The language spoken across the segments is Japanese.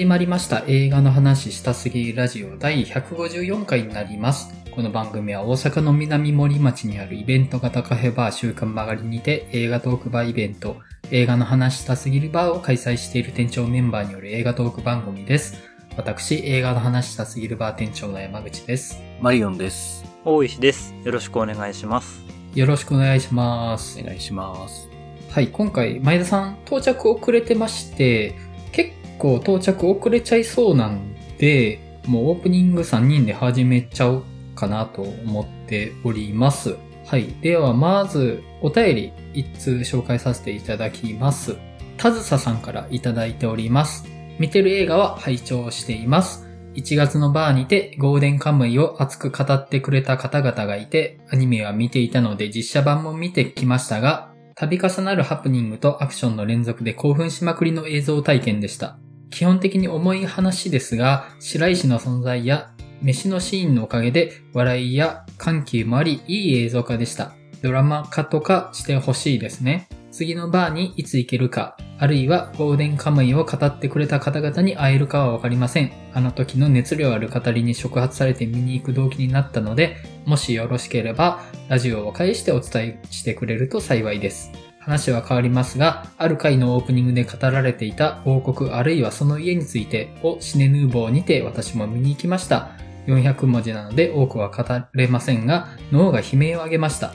始まりました映画の話したすぎラジオ第154回になります。この番組は大阪の南森町にあるイベント型カフェバー週刊曲がりにて映画トークバーイベント映画の話したすぎるバーを開催している店長メンバーによる映画トーク番組です。私、映画の話したすぎるバー店長の山口です。マリオンです。大石です。よろしくお願いします。よろしくお願いしますお。願いします。はい、今回、前田さん到着遅れてまして、結構到着遅れちゃいそうなんで、もうオープニング3人で始めちゃおうかなと思っております。はい。では、まず、お便り一通紹介させていただきます。たずささんからいただいております。見てる映画は拝聴しています。1月のバーにてゴーデンカムイを熱く語ってくれた方々がいて、アニメは見ていたので実写版も見てきましたが、度重なるハプニングとアクションの連続で興奮しまくりの映像体験でした。基本的に重い話ですが、白石の存在や飯のシーンのおかげで笑いや緩急もあり、いい映像化でした。ドラマ化とかしてほしいですね。次のバーにいつ行けるか、あるいはゴールデンカムイを語ってくれた方々に会えるかはわかりません。あの時の熱量ある語りに触発されて見に行く動機になったので、もしよろしければ、ラジオを介してお伝えしてくれると幸いです。話は変わりますが、ある回のオープニングで語られていた王国あるいはその家についてをシネヌーボーにて私も見に行きました。400文字なので多くは語れませんが、脳が悲鳴を上げました。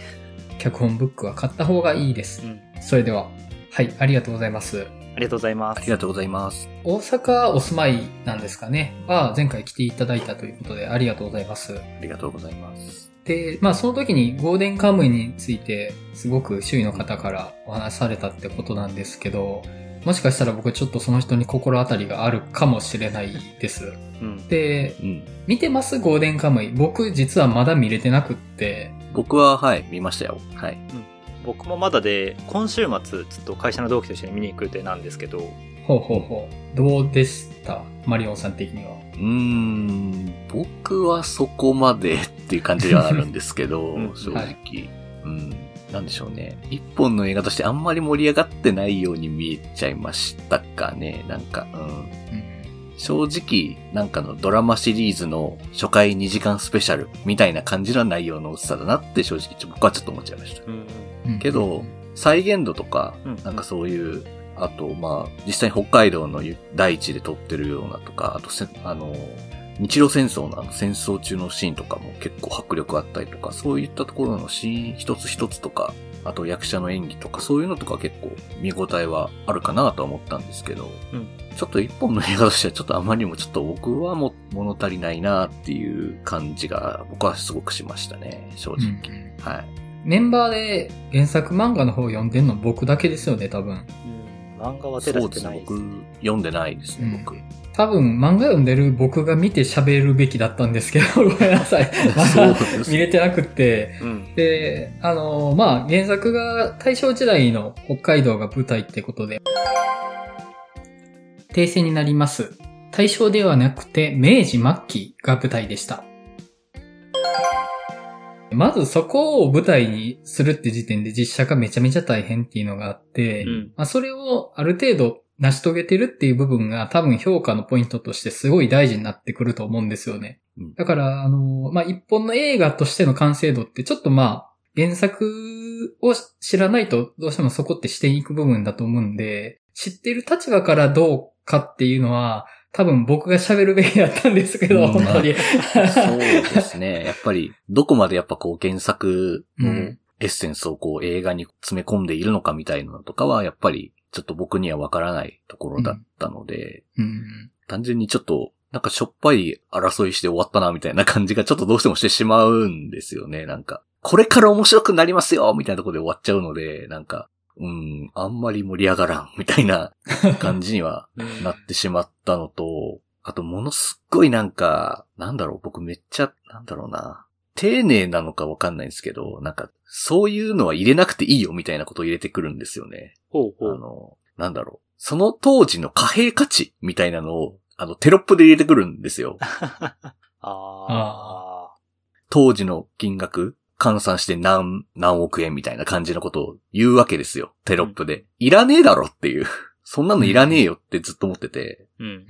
脚本ブックは買った方がいいですう。ん。それでは、はい、ありがとうございます。ありがとうございます。ありがとうございます。大阪お住まいなんですかねは前回来ていただいたということでありがとうございます。ありがとうございます。で、まあその時にゴールデンカムイについてすごく周囲の方からお話しされたってことなんですけど、もしかしたら僕ちょっとその人に心当たりがあるかもしれないです。うん。で、うん。見てます？ゴールデンカムイ。僕実はまだ見れてなくって、僕は、はい、見ましたよ。はい。僕もまだで、今週末、ちょっと会社の同期と一緒に見に行く予定なんですけど、ほうほうほう。どうでした？マリオンさん的には。うーん、僕はそこまでっていう感じではあるんですけど、うん正直。うん。なんでしょうね。一本の映画としてあんまり盛り上がってないように見えちゃいましたかね。なんか、うん。うん正直、なんかのドラマシリーズの初回2時間スペシャルみたいな感じの内容の薄さだなって正直僕はちょっと思っちゃいました。うん。うんけど、再現度とかうん、なんかそういう、あと、まあ、実際に北海道の大地で撮ってるようなとか、あとせ、あの、日露戦争のあの戦争中のシーンとかも結構迫力あったりとか、そういったところのシーン一つ一つとか、あと役者の演技とか、そういうのとか結構見応えはあるかなとは思ったんですけど、うんちょっと一本の映画としてはちょっとあまりにもちょっと僕はも物足りないなっていう感じが僕はすごくしましたね、正直。うんはい。メンバーで原作漫画の方読んでんの僕だけですよね、多分。うん漫画は手出。してないです。僕、読んでないですね、僕。多分漫画読んでる僕が見て喋るべきだったんですけど、ごめんなさい。まそうだです見れてなくって。うん。で、あの、まあ、原作が大正時代の北海道が舞台ってことで、訂正になります。大正ではなくて明治末期が舞台でした。まずそこを舞台にするって時点で実写化めちゃめちゃ大変っていうのがあって、うんまあ、それをある程度成し遂げてるっていう部分が多分評価のポイントとしてすごい大事になってくると思うんですよね。うんだから、あの、まあ、一本の映画としての完成度ってちょっとまあ、原作を知らないとどうしてもそこってしていく部分だと思うんで、知っている立場からどうかっていうのは、多分僕が喋るべきだったんですけど、うん本当に。そうですね。やっぱり、どこまでやっぱこう原作のうんエッセンスをこう映画に詰め込んでいるのかみたいなのとかは、やっぱりちょっと僕にはわからないところだったので、うん単純にちょっと、なんかしょっぱい争いして終わったなみたいな感じがちょっとどうしてもしてしまうんですよね。なんか、これから面白くなりますよみたいなところで終わっちゃうので、なんか、うん、あんまり盛り上がらんみたいな 感じにはうんなってしまったのと、あとものすっごいなんか、なんだろう、僕めっちゃ、なんだろうな。丁寧なのかわかんないんですけど、なんか、そういうのは入れなくていいよみたいなことを入れてくるんですよね。ほうほう。あの、なんだろう。その当時の貨幣価値みたいなのを、あの、テロップで入れてくるんですよ。あ当時の金額、換算して何、何億円みたいな感じのことを言うわけですよ。テロップで。いらねえだろっていう。そんなのいらねえよってずっと思ってて。ー。うん。うん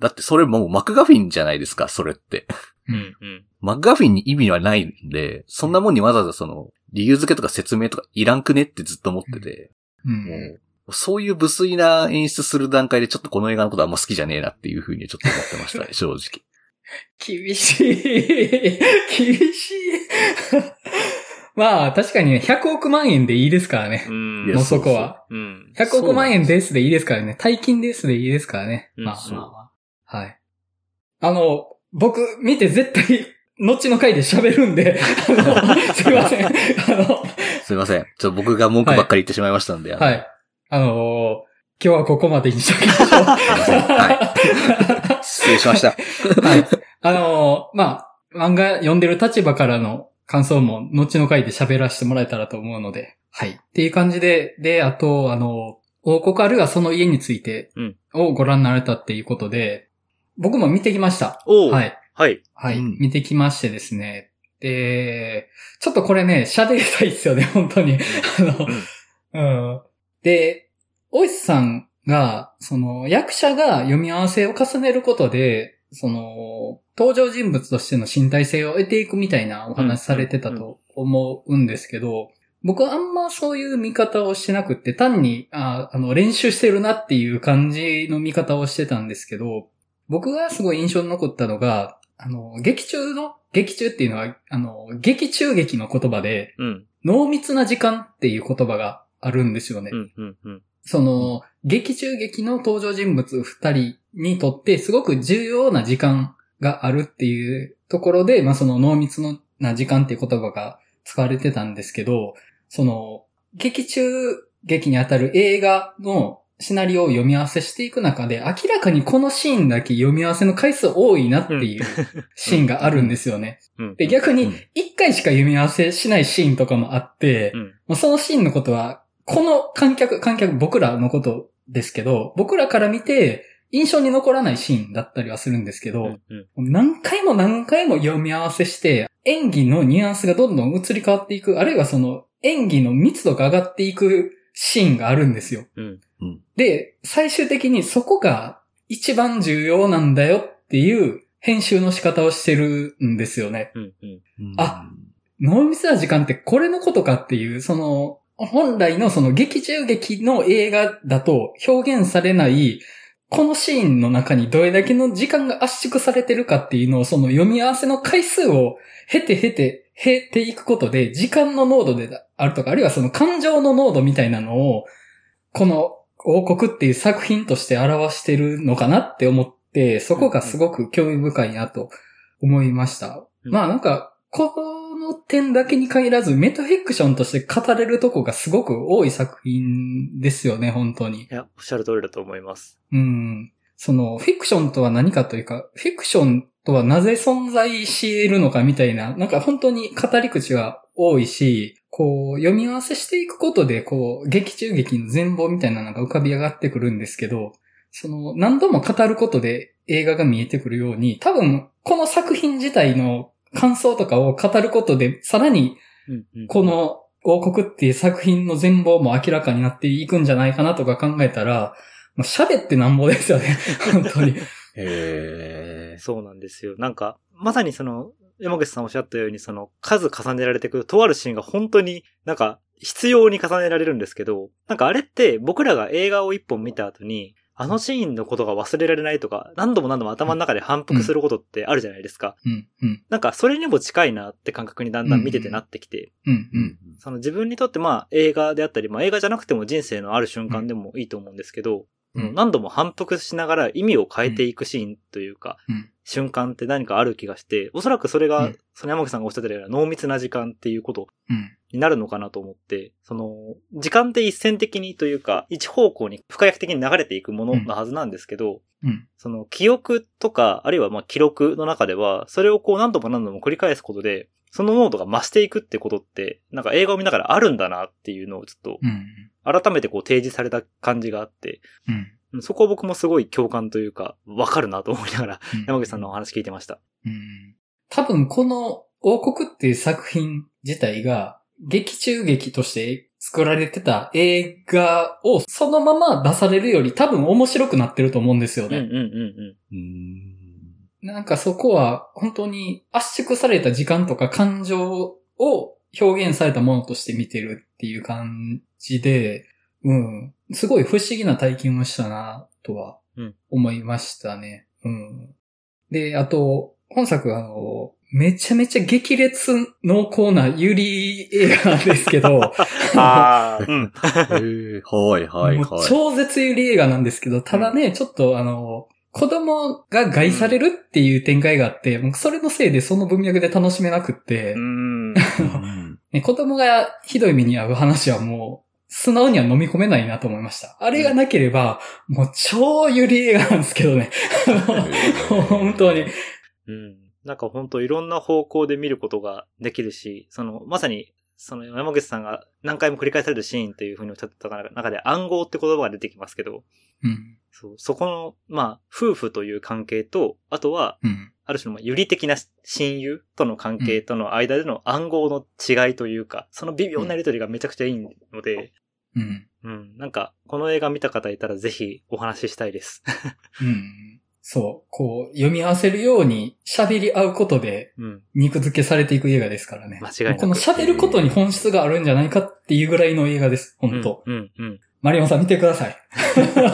だってそれもうマクガフィンじゃないですか、それって。うん。マクガフィンに意味はないんで、そんなもんにわざわざその、理由付けとか説明とかいらんくねってずっと思ってて、うん。もう、そういう無粋な演出する段階でちょっとこの映画のことあんま好きじゃねえなっていうふうにちょっと思ってましたね、正直。厳しい。厳しい。まあ、確かにね、100億万円でいいですからね。うん。もうそこは。うん。100億万円ですでいいですからね。大金ですでいいですからね。うんまあそうまあまあ。はい。あの、僕、見て絶対、後の回で喋るんで、あの、すいません。あの、すいません。ちょっと僕が文句ばっかり言ってしまいましたんで。あのはい。あの今日はここまでにしときましょう。すいません。はい。失礼しました。はい。あのーまあ、漫画読んでる立場からの感想も後の回で喋らせてもらえたらと思うので、はい。っていう感じで、で、あと、あの、王国あるいはその家についてうんをご覧になられたっていうことで、僕も見てきました。はいい。はい。はい。うん見てきましてですね。で、ちょっとこれね、喋りたいですよね、本当に。あの、うん。で、大石さんが、その、役者が読み合わせを重ねることで、その、登場人物としての身体性を得ていくみたいなお話されてたと思うんですけど、僕はあんまそういう見方をしてなくって、単に、ああの、練習してるなっていう感じの見方をしてたんですけど、僕がすごい印象に残ったのが、あの、劇中の、劇中っていうのは、あの、劇中劇の言葉で、うん。濃密な時間っていう言葉があるんですよね。うん。うん。うん。その、劇中劇の登場人物二人にとってすごく重要な時間があるっていうところで、まあその濃密な時間っていう言葉が使われてたんですけど、その、劇中劇にあたる映画のシナリオを読み合わせしていく中で、明らかにこのシーンだけ読み合わせの回数多いなっていう シーンがあるんですよね。うん。で、逆にうん一回しか読み合わせしないシーンとかもあって、うん。もうそのシーンのことは、この観客、観客、僕らのことですけど、僕らから見て、印象に残らないシーンだったりはするんですけど、うん。うん。何回も何回も読み合わせして、演技のニュアンスがどんどん移り変わっていく、あるいはその演技の密度が上がっていくシーンがあるんですよ。うん。で、最終的にそこが一番重要なんだよっていう編集の仕方をしてるんですよね。うん。うん。あ濃密な時間ってこれのことかっていう、その、本来のその劇中劇の映画だと表現されない、このシーンの中にどれだけの時間が圧縮されてるかっていうのを、その読み合わせの回数を経て経て、経ていくことで、時間の濃度であるとか、あるいはその感情の濃度みたいなのを、この王国っていう作品として表してるのかなって思って、そこがすごく興味深いなと思いました。うんまあなんか、この点だけに限らず、メタフィクションとして語れるとこがすごく多い作品ですよね、本当にい。や、おっしゃる通りだと思います。うん。その、フィクションとは何かというか、フィクションとはなぜ存在し得るのかみたいな、なんか本当に語り口が多いし、こう、読み合わせしていくことで、こう、劇中劇の全貌みたいなのが浮かび上がってくるんですけど、その、何度も語ることで映画が見えてくるように、多分、この作品自体の感想とかを語ることで、さらに。この王国っていう作品の全貌も明らかになっていくんじゃないかなとか考えたら、もう喋ってなんぼですよね。本当に。へーそうなんですよ。なんか、まさにその、山口さんおっしゃったように、その、数重ねられていく、とあるシーンが本当になんか、必要に重ねられるんですけど、なんかあれって僕らが映画を一本見た後に、あのシーンのことが忘れられないとか、何度も何度も頭の中で反復することってあるじゃないですか。うん、うん、なんか、それにも近いなって感覚にだんだん見ててなってきて、うん、ううん。ん。その自分にとってまあ映画であったり、まあ映画じゃなくても人生のある瞬間でもいいと思うんですけど、うん。何度も反復しながら意味を変えていくシーンというか、うん瞬間って何かある気がして、おそらくそれが、うん。その山口さんがおっしゃってたような濃密な時間っていうことうん、になるのかなと思って、その、時間って一線的にというか、一方向に不可逆的に流れていくもののはずなんですけど、うん、その記憶とか、あるいはまあ記録の中では、それをこう何度も何度も繰り返すことで、その濃度が増していくってことって、なんか映画を見ながらあるんだなっていうのをちょっとうん、改めてこう提示された感じがあって、うん。そこは僕もすごい共感というか、わかるなと思いながら、うん山口さんのお話聞いてました。うん多分この王国っていう作品自体が、劇中劇として作られてた映画をそのまま出されるより多分面白くなってると思うんですよね。うんうんうんうん。うーん。なんかそこは本当に圧縮された時間とか感情を表現されたものとして見てるっていう感じで、うん。すごい不思議な体験をしたなとはうん思いましたね。うん。で、あと、本作あの、めちゃめちゃ激烈濃厚なユリ映画なんですけど、ああ、うん。えー、はいはいはい。超絶ユリ映画なんですけど、ただね、ちょっとあの、子供が害されるっていう展開があって、もうそれのせいでその文脈で楽しめなくって、うん。子供がひどい目に遭う話はもう、素直には飲み込めないなと思いました。あれがなければ、もう超ユリ映画なんですけどね。本当に。うん。なんか本当いろんな方向で見ることができるし、その、まさに、その山口さんが何回も繰り返されるシーンというふうにおっしゃってた中で暗号って言葉が出てきますけど、うん。そう、そこの、まあ、夫婦という関係と、あとは、うん。ある種のまあ有利的な親友との関係との間での暗号の違いというか、その微妙なやりとりがめちゃくちゃいいので、うん。うん、なんか、この映画見た方いたらぜひお話ししたいです。うん。そう。こう、読み合わせるように喋り合うことでうん、肉付けされていく映画ですからね。間違いなくこの喋ることに本質があるんじゃないかっていうぐらいの映画です。本当、うん、うん、うん。マリオンさん見てください。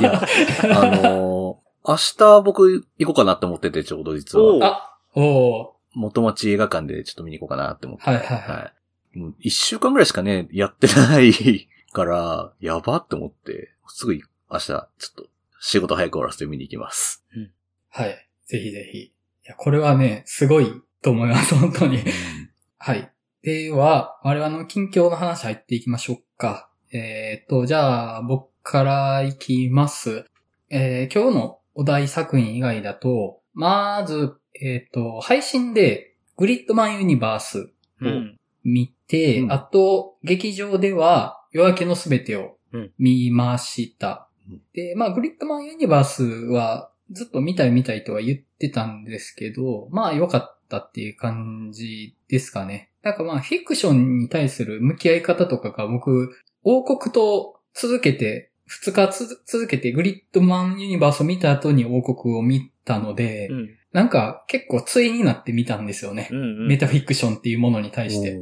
いや、あのー明日僕行こうかなって思ってて、ちょうど実は。あ、おー。元町映画館でちょっと見に行こうかなって思って。はいはいはい。はい。もう一週間ぐらいしかね、やってないから、やばって思って、すぐ明日、ちょっと仕事早く終わらせて見に行きます。はい。ぜひぜひ。いや、これはね、すごいと思います、本当に。はい。では、我々の近況の話入っていきましょうか。えっ、と、じゃあ、僕からいきます。えー今日のお題作品以外だと、まず、えっ、と、配信で、グリッドマンユニバースうん。見て、うんあと、劇場では、夜明けのすべてをうん見ました。うんで、まあ、グリッドマンユニバースは、ずっと見たい見たいとは言ってたんですけど、まあ、良かったっていう感じですかね。なんかまあ、フィクションに対する向き合い方とかが僕、王国と続けて、二日つ続けてグリッドマンユニバースを見た後に王国を見たので、うん。なんか結構対になって見たんですよね。うん。うん。メタフィクションっていうものに対して。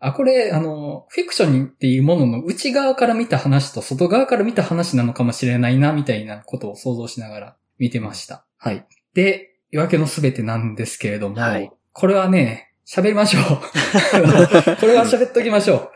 あ、これ、あの、フィクションっていうものの内側から見た話と外側から見た話なのかもしれないな、みたいなことを想像しながら見てました。はい。で、夜明けのすべてなんですけれども、はいこれはね、喋りましょう。これは喋っときましょう。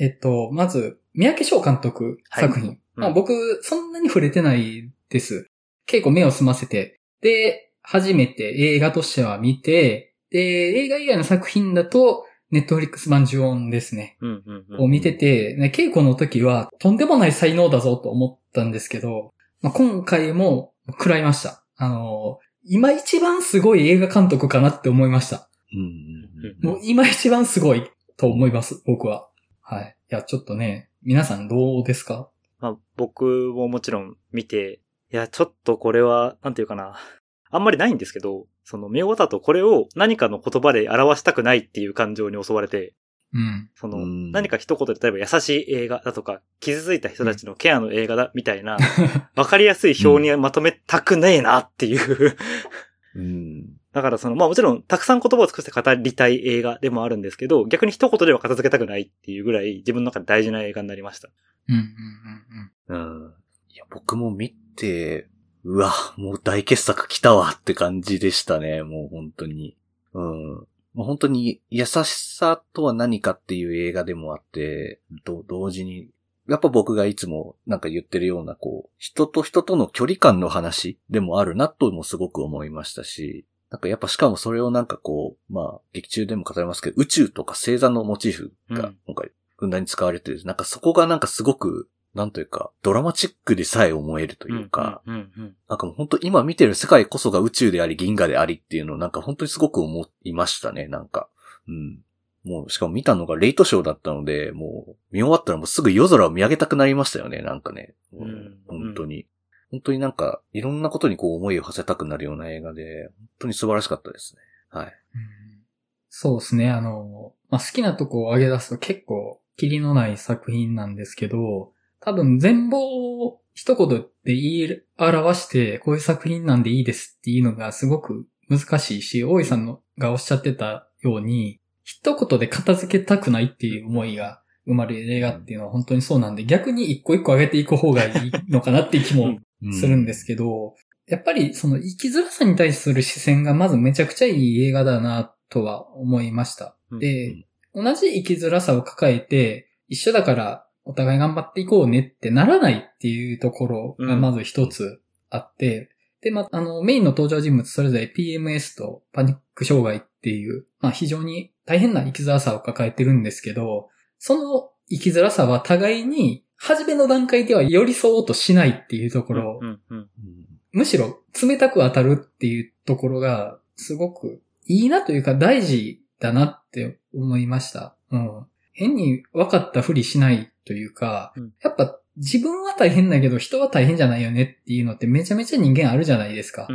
えっと、まず、三宅翔監督作品。うんまあ僕、そんなに触れてないです。結構目を澄ませて、で、初めて映画としては見て、で、映画以外の作品だと、ネットフリックス版呪音ですね。うん。うん。うん。を見てて、ね、稽古の時はとんでもない才能だぞと思ったんですけど、まあ、今回も食らいました。あの、今一番すごい映画監督かなって思いました。うんうんうんもう今一番すごいと思います、僕は。はい。いや、ちょっとね、皆さんどうですか？まあ、僕ももちろん見て、いや、ちょっとこれは、なんていうかな。あんまりないんですけど、その見終わった後これを何かの言葉で表したくないっていう感情に襲われて、うん。その、うん何か一言で例えば優しい映画だとか、傷ついた人たちのケアの映画だみたいな、わかりやすい表にまとめたくねえなっていう。うん。だからその、まあもちろんたくさん言葉を尽くして語りたい映画でもあるんですけど、逆に一言では片付けたくないっていうぐらい自分の中で大事な映画になりました。うん、うん、うん、うん。いや、僕も見て、うわ、もう大傑作来たわって感じでしたね、もう本当に。うん。もう本当に優しさとは何かっていう映画でもあって、と同時に、やっぱ僕がいつもなんか言ってるような、こう、人と人との距離感の話でもあるなともすごく思いましたし、なんかやっぱしかもそれをなんかこう、まあ、劇中でも語りますけど、宇宙とか星座のモチーフが今回、ふんだんに使われてる、なんかそこがなんかすごく、なんというか、ドラマチックでさえ思えるというか、うんうんうんなんかもう本当今見てる世界こそが宇宙であり銀河でありっていうのをなんか本当にすごく思いましたね、なんか。うん。もう、しかも見たのがレイトショーだったので、もう見終わったらもうすぐ夜空を見上げたくなりましたよね、なんかね。ううんん、本当に。本当になんか、いろんなことにこう思いを馳せたくなるような映画で、本当に素晴らしかったですね。はい。うん。そうですね。あの、まあ、好きなとこを挙げ出すと結構、キリのない作品なんですけど、多分全貌を一言で言い表して、こういう作品なんでいいですっていうのがすごく難しいし、大井さんのがおっしゃってたように、一言で片付けたくないっていう思いが生まれる映画っていうのは本当にそうなんで、逆に一個一個上げていく方がいいのかなっていう気もするんですけど、やっぱりその生きづらさに対する視線がまずめちゃくちゃいい映画だなとは思いました。で、同じ生きづらさを抱えて、一緒だからお互い頑張っていこうねってならないっていうところがまず一つあって、で、ま、あの、メインの登場人物それぞれ PMS とパニック障害っていう、まあ非常に大変な生きづらさを抱えてるんですけど、その生きづらさは互いに、初めの段階では寄り添おうとしないっていうところ、むしろ冷たく当たるっていうところが、すごくいいなというか大事だなって思いました。うん。変に分かったふりしないというか、うん、やっぱ自分は大変だけど人は大変じゃないよねっていうのってめちゃめちゃ人間あるじゃないですか。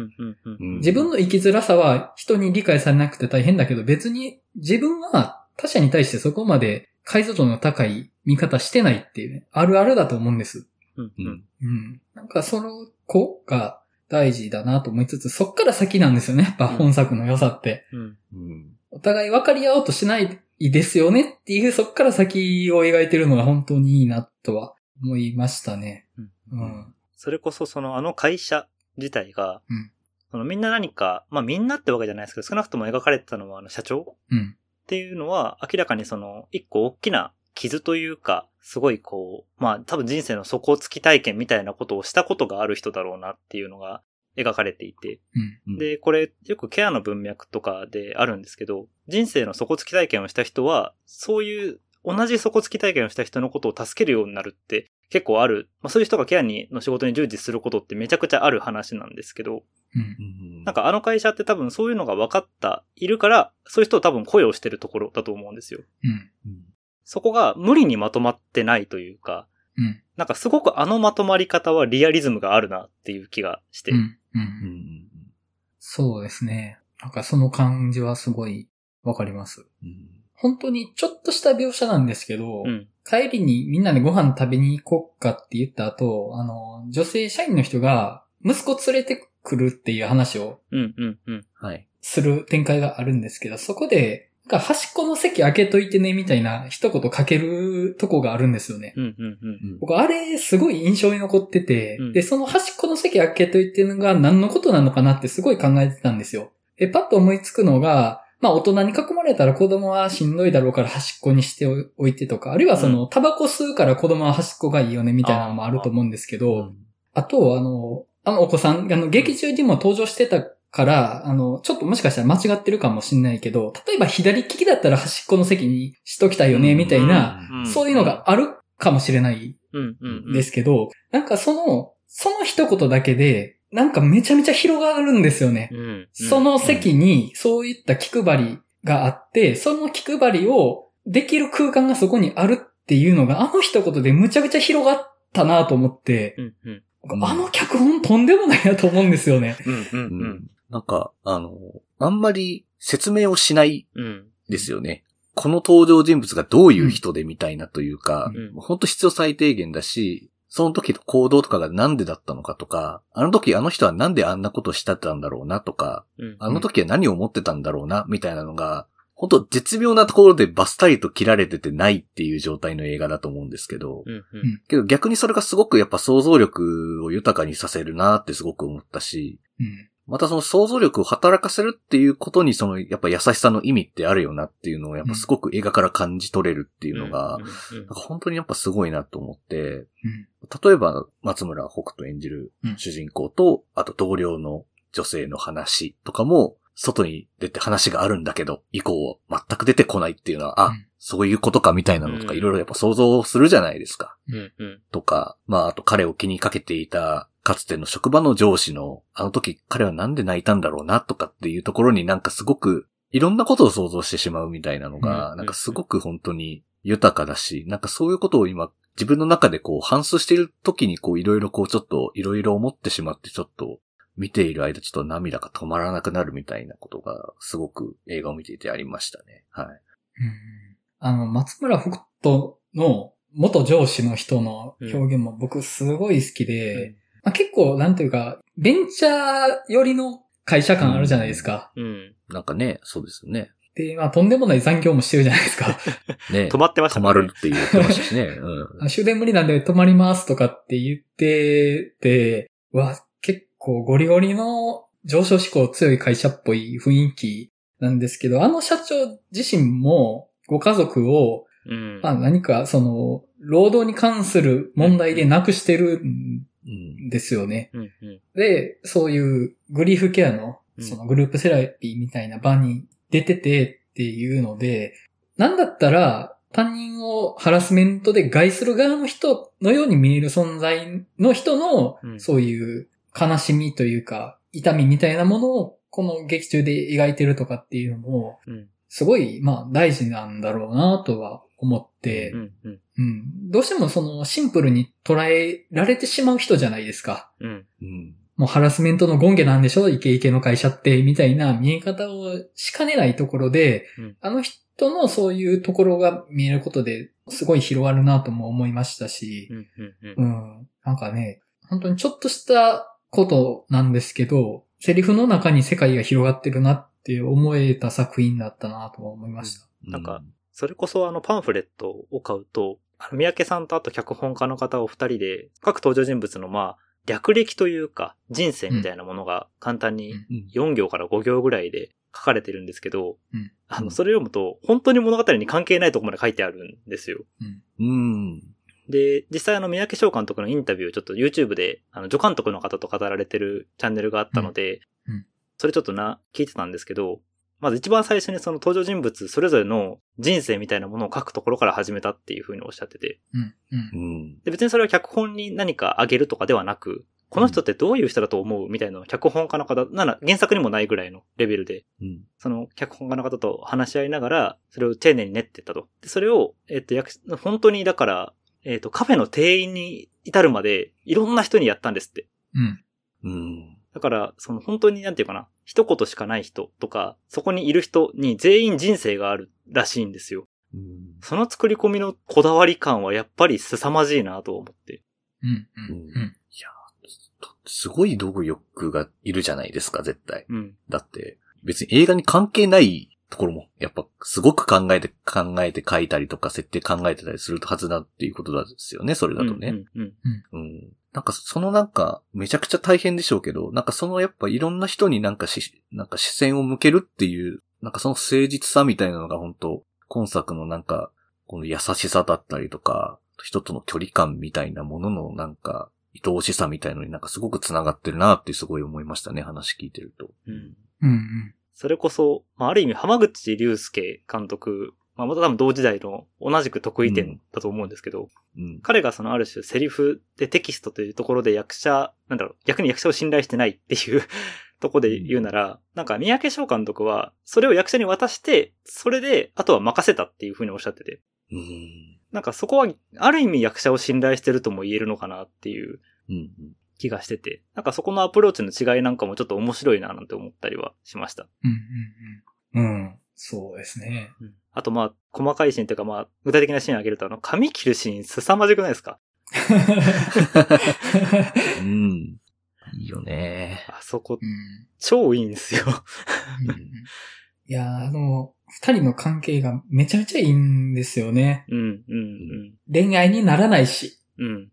自分の生きづらさは人に理解されなくて大変だけど別に自分は他者に対してそこまで解像度の高い見方してないっていうね、あるあるだと思うんです。うんうん。うん。なんかその子が大事だなと思いつつ、そっから先なんですよね、やっぱ本作の良さって。うん。うん、お互い分かり合おうとしないですよねっていう、そっから先を描いてるのが本当にいいなとは思いましたね。うん。うん、それこそそのあの会社自体が、うん、そのみんな何か、まあみんなってわけじゃないですけど、少なくとも描かれてたのはあの社長うん。っていうのは明らかにその一個大きな傷というか、すごいこう、まあ多分人生の底をつき体験みたいなことをしたことがある人だろうなっていうのが描かれていて、うん、で、これよくケアの文脈とかであるんですけど、人生の底つき体験をした人は、そういう同じ底つき体験をした人のことを助けるようになるって結構ある。まあそういう人がケアにの仕事に従事することってめちゃくちゃある話なんですけど、うん、なんかあの会社って多分そういうのが分かった、いるから、そういう人を多分声をしてるところだと思うんですよ。うん、そこが無理にまとまってないというか、うん、なんかすごくあのまとまり方はリアリズムがあるなっていう気がして。うん、うん、そうですね。なんかその感じはすごいわかります。本当にちょっとした描写なんですけど、帰りにみんなでご飯食べに行こっかって言った後、あの、女性社員の人が息子連れてくるっていう話を、する展開があるんですけど、そこで、なんか端っこの席開けといてねみたいな一言かけるとこがあるんですよね。僕あれすごい印象に残ってて、うん、で、その端っこの席開けといてのが何のことなのかなってすごい考えてたんですよ。で、パッと思いつくのが、まあ大人に囲まれたら子供はしんどいだろうから端っこにしておいてとか、あるいはその、タバコ吸うから子供は端っこがいいよねみたいなのもあると思うんですけど、あと、あの、あのお子さん、あの、劇中にも登場してたから、あの、ちょっともしかしたら間違ってるかもしんないけど、例えば左利きだったら端っこの席にしときたいよね、みたいな、そういうのがあるかもしれないですけど、なんかその、その一言だけで、なんかめちゃめちゃ広がるんですよね。その席にそういった気配りがあって、その気配りをできる空間がそこにあるっていうのが、あの一言でむちゃくちゃ広がったなと思って、あの脚本とんでもないなと思うんですよね。なんか、あの、あんまり説明をしないですよね。うん、この登場人物がどういう人でみたいなというか、うん、本当必要最低限だし、その時の行動とかがなんでだったのかとか、あの時あの人はなんであんなことしたったんだろうなとか、うん、あの時は何を思ってたんだろうな、みたいなのが、本当絶妙なところでバスタリと切られててないっていう状態の映画だと思うんですけど、うん。うん、けど逆にそれがすごくやっぱ想像力を豊かにさせるなってすごく思ったし、うん、またその想像力を働かせるっていうことにそのやっぱ優しさの意味ってあるよなっていうのをやっぱすごく映画から感じ取れるっていうのが、本当にやっぱすごいなと思って、例えば松村北斗演じる主人公と、あと同僚の女性の話とかも、外に出て話があるんだけど、以降全く出てこないっていうのは、あ、そういうことかみたいなのとかいろいろやっぱ想像するじゃないですか。とか、まああと彼を気にかけていたかつての職場の上司の、あの時彼はなんで泣いたんだろうなとかっていうところになんかすごく、いろんなことを想像してしまうみたいなのが、なんかすごく本当に豊かだし、なんかそういうことを今自分の中でこう反芻している時にこういろいろこうちょっといろいろ思ってしまってちょっと見ている間ちょっと涙が止まらなくなるみたいなことが、すごく映画を見ていてありましたね。はい。うんあの、松村北斗の元上司の人の表現も僕すごい好きで、まあ、結構なんていうか、ベンチャー寄りの会社感あるじゃないですか。うん。なんかね、そうですよね。で、まあとんでもない残業もしてるじゃないですか。ね。止まってましたね。止まるって言ってましたしね。うん。あ終電無理なんで泊まりますとかって言ってて、うわ、結構ゴリゴリの上昇志向強い会社っぽい雰囲気なんですけど、あの社長自身もご家族を、うん。まあ何かその、労働に関する問題でなくしてるんうん。ですよね。うん。うん。で、そういうグリーフケアのうんそのグループセラピーみたいな場に出ててっていうので、なんだったら担任をハラスメントで害する側の人のように見える存在の人のうんそういう悲しみというか痛みみたいなものをこの劇中で描いてるとかっていうのもうん。すごいまあ大事なんだろうなとは思ってう、ん。うん。うん、どうしてもそのシンプルに捉えられてしまう人じゃないですか。うん。うん。もうハラスメントの権下なんでしょ？イケイケの会社って、みたいな見え方をしかねないところで、うんあの人のそういうところが見えることで、すごい広がるなとも思いましたしう、ん。うん。うん。なんかね、本当にちょっとしたことなんですけど、セリフの中に世界が広がってるなって思えた作品だったなと思いました。なんかそれこそあのパンフレットを買うと、あの三宅さんとあと脚本家の方お二人で、各登場人物のまあ、略歴というか、人生みたいなものが簡単にうん、4行から5行ぐらいで書かれてるんですけど、うん。あの、それ読むと、本当に物語に関係ないところまで書いてあるんですよ。うん。で、実際あの、三宅翔監督のインタビューをちょっと YouTube で、あの、助監督の方と語られてるチャンネルがあったので、うん。うんそれちょっとな、聞いてたんですけど、まず一番最初にその登場人物それぞれの人生みたいなものを書くところから始めたっていうふうにおっしゃってて、うん。うんう。ん。で、別にそれは脚本に何かあげるとかではなく、この人ってどういう人だと思うみたいなのを脚本家の方、なら原作にもないぐらいのレベルで、うん。その脚本家の方と話し合いながら、それを丁寧に練ってったと。でそれを、えっと、役本当にだから、えっと、カフェの店員に至るまで、いろんな人にやったんですって。うん。うん。だから、その本当になんていうかな、一言しかない人とか、そこにいる人に全員人生があるらしいんですよ。うん。その作り込みのこだわり感はやっぱり凄まじいなと思って。うん。ううんん。うん。いや、すごい道具欲がいるじゃないですか、絶対。うん。だって、別に映画に関係ないところも、やっぱ、すごく考えて、考えて書いたりとか、設定考えてたりするはずだっていうことですよね、それだとね。うんうんうん。なんか、そのなんか、めちゃくちゃ大変でしょうけど、なんかそのやっぱいろんな人になんかし、なんか視線を向けるっていう、なんかその誠実さみたいなのが本当今作のなんか、この優しさだったりとか、人との距離感みたいなもののなんか、愛おしさみたいのになんかすごく繋がってるなってすごい思いましたね、話聞いてると。うんうん。うん。うん。それこそ、まあ、ある意味浜口竜介監督、まあ、また多分同時代の同じく得意点だと思うんですけど、うん。彼がそのある種セリフでテキストというところで役者、なんだろう、逆に役者を信頼してないっていう とこで言うなら、なんか三宅翔監督は、それを役者に渡して、それで、あとは任せたっていうふうにおっしゃってて、うん。なんかそこは、ある意味役者を信頼してるとも言えるのかなっていううん。気がしてて、なんかそこのアプローチの違いなんかもちょっと面白いななんて思ったりはしました。うん。うん。うん。そうですね。うんあとまあ、細かいシーンというかまあ、具体的なシーンあげるとあの、髪切るシーン凄まじくないですか？うん。いいよね。あそこうん。超いいんですよ。いやー、あの、二人の関係がめちゃめちゃいいんですよね。うん、うん、恋愛にならないし。うん。うん。うん。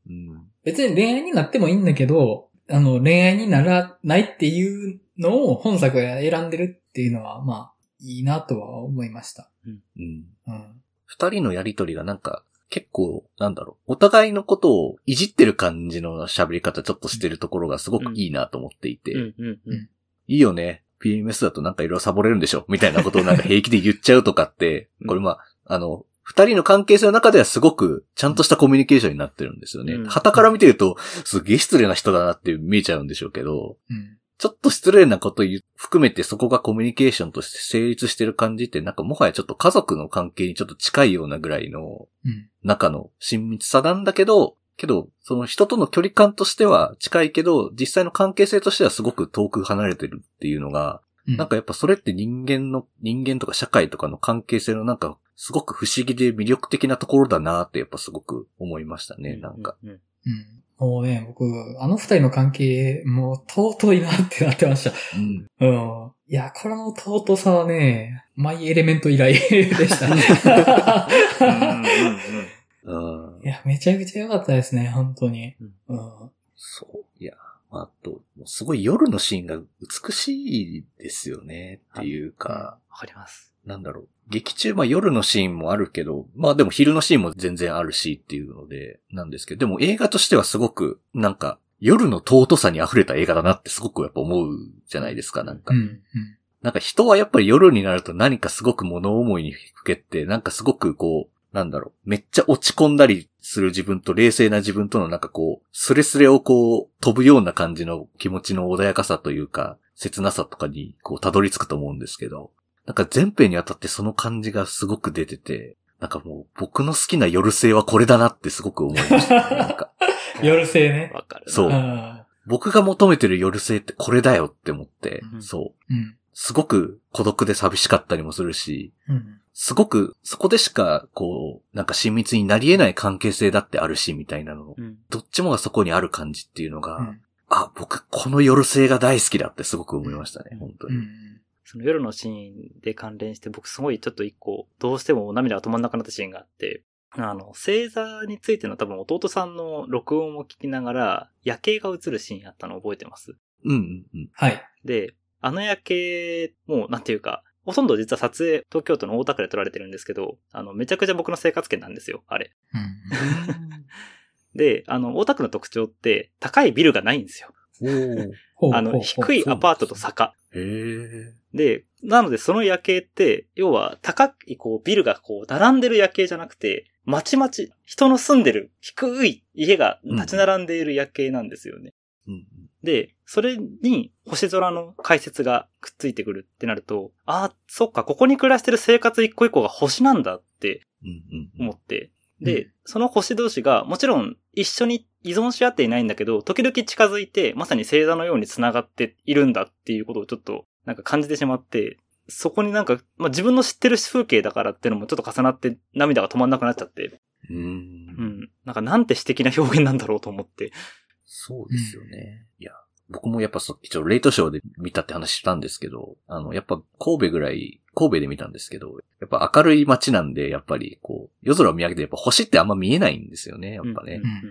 別に恋愛になってもいいんだけど、あの、恋愛にならないっていうのを本作が選んでるっていうのは、まあ、いいなとは思いました。うん。うん。二人のやりとりがなんか、結構、なんだろう、お互いのことをいじってる感じの喋り方ちょっとしてるところがすごくいいなと思っていて、うん、うん、うん。いいよね。PMS だとなんかいろいろサボれるんでしょみたいなことをなんか平気で言っちゃうとかって、うんこれまあ、あの、二人の関係性の中ではすごくちゃんとしたコミュニケーションになってるんですよね。うん旗から見てると、すげえ失礼な人だなって見えちゃうんでしょうけど、うん。ちょっと失礼なこと含めてそこがコミュニケーションとして成立してる感じってなんかもはやちょっと家族の関係にちょっと近いようなぐらいのうん。中の親密さなんだけど、けど、その人との距離感としては近いけど、実際の関係性としてはすごく遠く離れてるっていうのが、うんなんかやっぱそれって人間の、人間とか社会とかの関係性のなんか、すごく不思議で魅力的なところだなってやっぱすごく思いましたね、なんか。。うんうん。もうね、僕、あの二人の関係、もう尊いなってなってました。うん。うん。いや、これの尊さはね、マイエレメント以来 でした。うんうんいや、めちゃくちゃ良かったですね、本当に。うんうん。そう。いや、あと、もうすごい夜のシーンが美しいですよねっていうか、わかります。なんだろう。劇中、まあ夜のシーンもあるけど、まあでも昼のシーンも全然あるしっていうので、なんですけど、でも映画としてはすごく、なんか、夜の尊さに溢れた映画だなってすごくやっぱ思うじゃないですか、なんか。うん。うん。なんか人はやっぱり夜になると何かすごく物思いにふけって、なんかすごくこう、なんだろう、めっちゃ落ち込んだりする自分と冷静な自分とのなんかこう、スレスレをこう、飛ぶような感じの気持ちの穏やかさというか、切なさとかにこう、たどり着くと思うんですけど、なんか全編にわたってその感じがすごく出てて、なんかもう僕の好きな夜性はこれだなってすごく思いました、ね。なんか 夜性ね。わかるな。そううん。僕が求めてる夜性ってこれだよって思って、うんそう。うん。すごく孤独で寂しかったりもするし、うん。すごく、そこでしか、こう、なんか親密になり得ない関係性だってあるし、みたいなの。うん。どっちもがそこにある感じっていうのが、うん。あ、僕、この夜性が大好きだってすごく思いましたね、本当に。うん。その夜のシーンで関連して僕すごいちょっと一個どうしても涙が止まんなくなったシーンがあって、あの、星座についての多分弟さんの録音を聞きながら夜景が映るシーンあったの覚えてます？うん、うん、うん。はい。で、あの夜景もなんていうか、ほとんど実は撮影東京都の大田区で撮られてるんですけど、あの、めちゃくちゃ僕の生活圏なんですよ、あれ。うん。で、あの、大田区の特徴って高いビルがないんですよ。あの、低いアパートと坂。で、なのでその夜景って、要は高いこうビルがこう並んでる夜景じゃなくて、まちまち、人の住んでる低い家が立ち並んでいる夜景なんですよね。うん、で、それに星空の解説がくっついてくるってなると、ああ、そっか、ここに暮らしてる生活一個一個が星なんだってうん、うん。思って、で、その星同士がもちろん一緒に依存し合っていないんだけど、時々近づいて、まさに星座のように繋がっているんだっていうことをちょっとなんか感じてしまって、そこになんか、まあ、自分の知ってる風景だからっていうのもちょっと重なって涙が止まんなくなっちゃって、う。うんん。なんかなんて詩的な表現なんだろうと思って。そうですよね。いや、僕もやっぱそ、一応レイトショーで見たって話したんですけど、あの、やっぱ神戸ぐらい、神戸で見たんですけど、やっぱ明るい街なんで、やっぱりこう、夜空を見上げてやっぱ星ってあんま見えないんですよね、やっぱね。うんうん。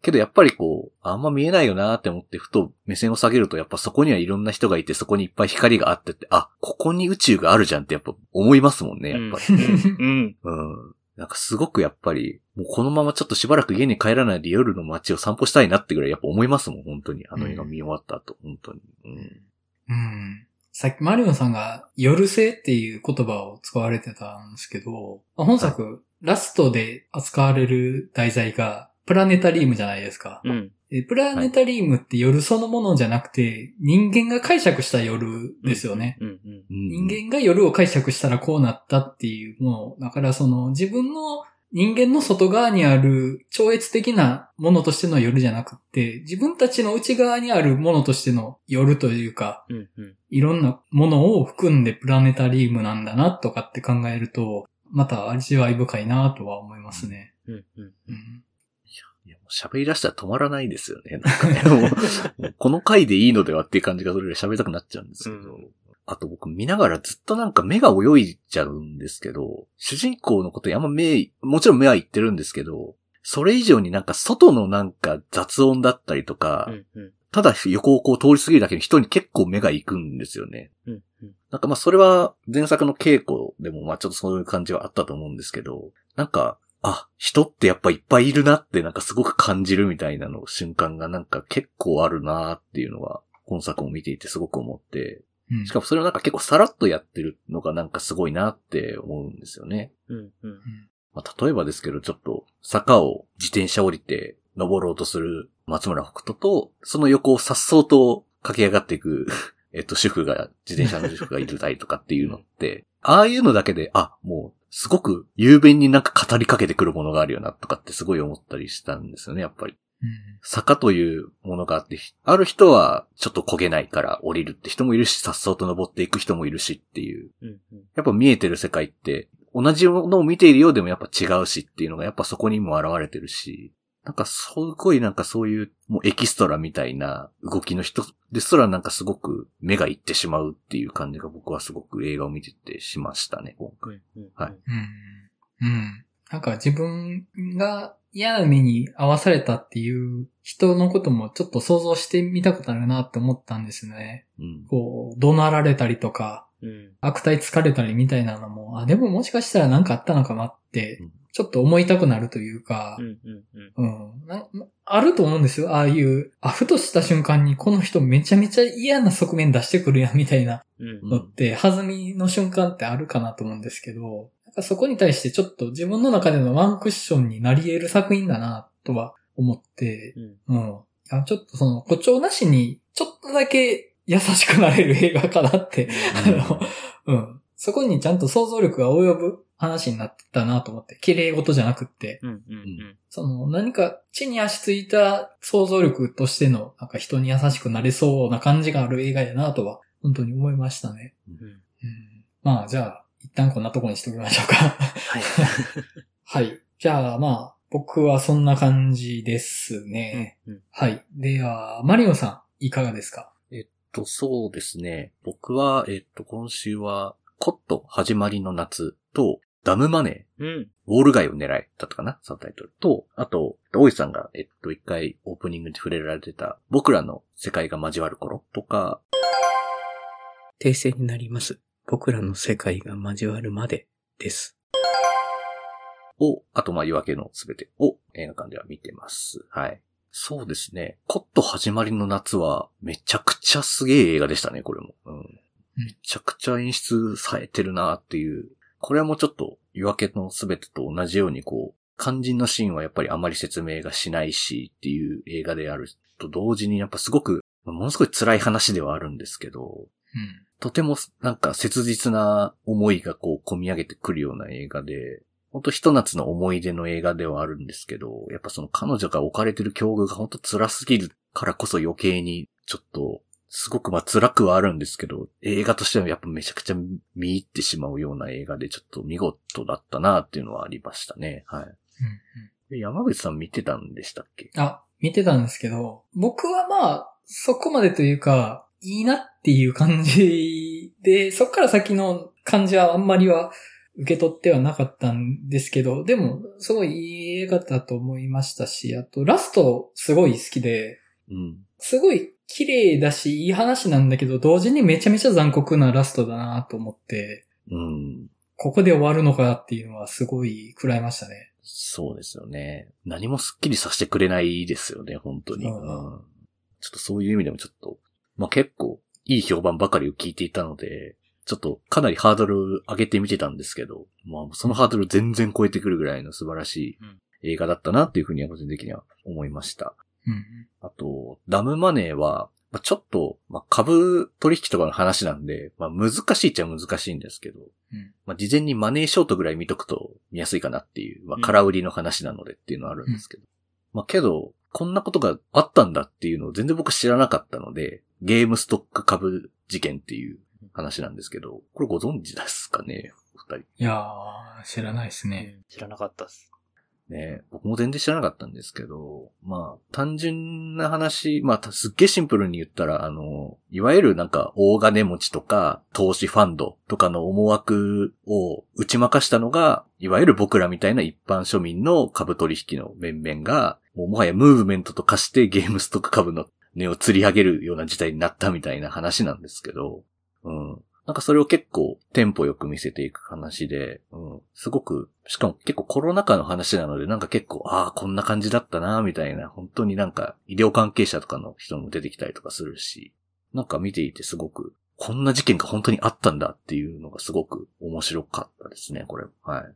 けどやっぱりこう、あんま見えないよなって思って、ふと目線を下げると、やっぱそこにはいろんな人がいて、そこにいっぱい光があってって、あ、ここに宇宙があるじゃんってやっぱ思いますもんね、やっぱり。うん。うん。なんかすごくやっぱり、もうこのままちょっとしばらく家に帰らないで夜の街を散歩したいなってぐらいやっぱ思いますもん、本当に。あの映画見終わった後、本当に。うん。うん。さっきマリオンさんが夜性っていう言葉を使われてたんですけど、本作、ラストで扱われる題材がプラネタリウムじゃないですか。うん。でプラネタリウムって夜そのものじゃなくて、人間が解釈した夜ですよね。うん。うん。うん人間が夜を解釈したらこうなったっていうもの。だからその自分の人間の外側にある超越的なものとしての夜じゃなくって、自分たちの内側にあるものとしての夜というか、うん。うん。いろんなものを含んでプラネタリウムなんだなとかって考えると、また味わい深いなとは思いますね。うん。うん。うんいやもう喋り出したら止まらないですよね。なんかね、もう もうこの回でいいのではっていう感じがそれで喋りたくなっちゃうんですけど。うんあと僕見ながらずっとなんか目が泳いじゃうんですけど、主人公のことにあんま目、もちろん目は言ってるんですけど、それ以上になんか外のなんか雑音だったりとか、うん。うん。ただ横をこう通り過ぎるだけの人に結構目が行くんですよね。うん。うん。なんかまあそれは前作の稽古でもまあちょっとそういう感じはあったと思うんですけど、なんか、あ、人ってやっぱいっぱいいるなってなんかすごく感じるみたいなの瞬間がなんか結構あるなっていうのは今作も見ていてすごく思って、うんしかもそれをなんか結構さらっとやってるのがなんかすごいなって思うんですよね。うん。うん。まあ、例えばですけど、ちょっと坂を自転車降りて登ろうとする松村北斗と、その横を颯爽と駆け上がっていく、えっと、主婦が、自転車の主婦がいるたりとかっていうのって、ああいうのだけで、あ、もう、すごく雄弁になんか語りかけてくるものがあるよな、とかってすごい思ったりしたんですよね、やっぱり。うん。坂というものがあって、ある人はちょっと焦げないから降りるって人もいるし、さっそうと登っていく人もいるしっていう。やっぱ見えてる世界って、同じものを見ているようでもやっぱ違うしっていうのがやっぱそこにも現れてるし、なんかすごいなんかそういうもうエキストラみたいな動きの人ですらなんかすごく目がいってしまうっていう感じが僕はすごく映画を見ててしましたね、今回。はいうん。うん。なんか自分が嫌な目に遭わされたっていう人のこともちょっと想像してみたくなるなって思ったんですね。うん。こう、怒鳴られたりとか、うん悪態疲れたりみたいなのも、あ、でももしかしたら何かあったのかなってうん、ちょっと思いたくなるというかう、んうんうんうん。なあると思うんですよ。ああいう、あ、ふとした瞬間にこの人めちゃめちゃ嫌な側面出してくるやんみたいなうんのって、弾みの瞬間ってあるかなと思うんですけど、なんかそこに対してちょっと自分の中でのワンクッションになり得る作品だなとは思って、うんうん。あちょっとその誇張なしに、ちょっとだけ優しくなれる映画かなって、あの、うん。そこにちゃんと想像力が及ぶ話になってたなと思って、綺麗事じゃなくって、うんうんうんその何か地に足ついた想像力としての、なんか人に優しくなれそうな感じがある映画やなとは、本当に思いましたね。うんうん、まあ、じゃあ、一旦こんなところにしときましょうか。はい。はい。じゃあ、まあ、僕はそんな感じですね。うんはい。では、マリオさん、いかがですか？えっと、そうですね。僕は、えっと、今週は、コット始まりの夏と、ダムマネー、うん。ウォール街を狙えだったかなサブタイトル。と、あと、大井さんが、えっと、一回オープニングで触れられてた、僕らの世界が交わる頃とか、訂正になります。僕らの世界が交わるまでです。を、あと、まあ、夜明けのすべてを映画館では見てます。はい。そうですね。コット始まりの夏は、めちゃくちゃすげえ映画でしたね、これも。うん。めちゃくちゃ演出されてるなっていう。これはもうちょっと、夜明けのすべてと同じように、こう、肝心のシーンはやっぱりあまり説明がしないしっていう映画であると同時に、やっぱすごく、ものすごい辛い話ではあるんですけど、うん。とてもなんか切実な思いがこう込み上げてくるような映画で、本当ひと夏の思い出の映画ではあるんですけど、やっぱその彼女が置かれてる境遇が本当辛すぎるからこそ余計にちょっと、すごくまあ辛くはあるんですけど、映画としてはやっぱめちゃくちゃ見入ってしまうような映画でちょっと見事だったなっていうのはありましたね。はい。うんうんで山口さん見てたんでしたっけ？あ、見てたんですけど、僕はまあ、そこまでというか、いいなっていう感じで、そっから先の感じはあんまりは受け取ってはなかったんですけど、でも、すごいいい映画だと思いましたし、あと、ラストすごい好きで、うん。すごい綺麗だし、いい話なんだけど、同時にめちゃめちゃ残酷なラストだなと思って、うん。ここで終わるのかっていうのはすごい食らいましたね。そうですよね。何もスッキリさせてくれないですよね、本当に。ううんんちょっとそういう意味でもちょっと、まあ結構いい評判ばかりを聞いていたので、ちょっとかなりハードル上げてみてたんですけど、まあそのハードル全然超えてくるぐらいの素晴らしい映画だったなっていうふうには個人的には思いました。うん。あと、ダムマネーは、まあ、ちょっと、まあ、株取引とかの話なんで、まあ、難しいっちゃ難しいんですけど、うんまあ、事前にマネーショートぐらい見とくと見やすいかなっていう、まあう、ん空売りの話なのでっていうのはあるんですけど。まあ、けど、こんなことがあったんだっていうのを全然僕知らなかったので、ゲームストック株事件っていう話なんですけど、これご存知ですかね？お二人。いやー、知らないですね。知らなかったっす。ね僕も全然知らなかったんですけど、まあ、単純な話、まあ、すっげえシンプルに言ったら、あの、いわゆるなんか、大金持ちとか、投資ファンドとかの思惑を打ち負かしたのが、いわゆる僕らみたいな一般庶民の株取引の面々が、もうもはやムーブメントと化してゲームストック株の値を釣り上げるような事態になったみたいな話なんですけど、うん。なんかそれを結構テンポよく見せていく話で、うん、すごく、しかも結構コロナ禍の話なので、なんか結構、ああ、こんな感じだったな、みたいな、本当になんか医療関係者とかの人も出てきたりとかするし、なんか見ていてすごく、こんな事件が本当にあったんだっていうのがすごく面白かったですね、これ。はい。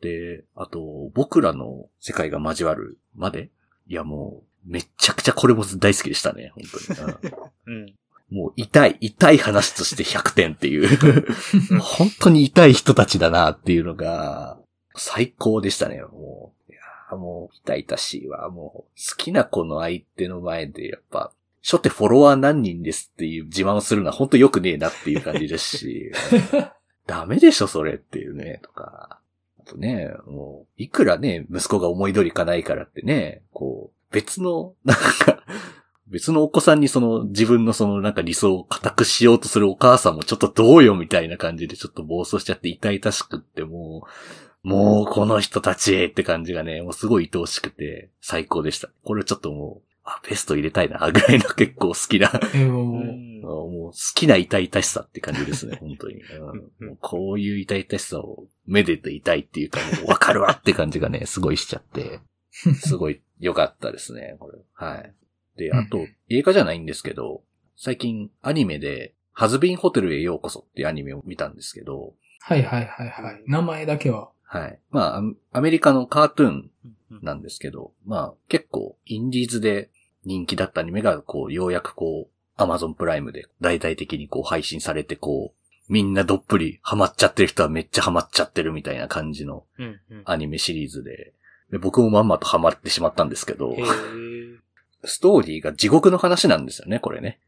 で、あと、僕らの世界が交わるまでいやもう、めっちゃくちゃこれも大好きでしたね、本当に。う んうん。もう痛い、痛い話として100点っていう。本当に痛い人たちだなっていうのが、最高でしたね、もう。いやもう、痛々しいわ。もう、好きな子の相手の前で、やっぱ、初手フォロワー何人ですっていう自慢をするのは本当良くねえなっていう感じですし、ダメでしょ、それっていうね、とか。あとね、もう、いくらね、息子が思い通りいかないからってね、こう、別の、なんか、別のお子さんにその自分のそのなんか理想を固くしようとするお母さんもちょっとどうよみたいな感じでちょっと暴走しちゃって痛々しくってもう、もうこの人たちって感じがね、もうすごい愛おしくて最高でした。これちょっともう、あ、ベスト入れたいな、ぐらいの結構好きな、もう好きな痛々しさって感じですね、本当に。うんもうこういう痛々しさをめでていたいっていうか、もうわかるわって感じがね、すごいしちゃって、すごい良かったですね、これ。はい。で、あとうん、映画じゃないんですけど、最近アニメで、ハズビンホテルへようこそっていうアニメを見たんですけど、はいはいはいはい。名前だけは。はい。まあ、アアメリカのカートゥーンうんなんですけど、まあ、結構、インディーズで人気だったアニメが、こう、ようやくこう、アマゾンプライムで大々的にこう配信されて、こう、みんなどっぷりハマっちゃってる人はめっちゃハマっちゃってるみたいな感じのアニメシリーズで、で僕もまんまとハマってしまったんですけどストーリーが地獄の話なんですよね、これね。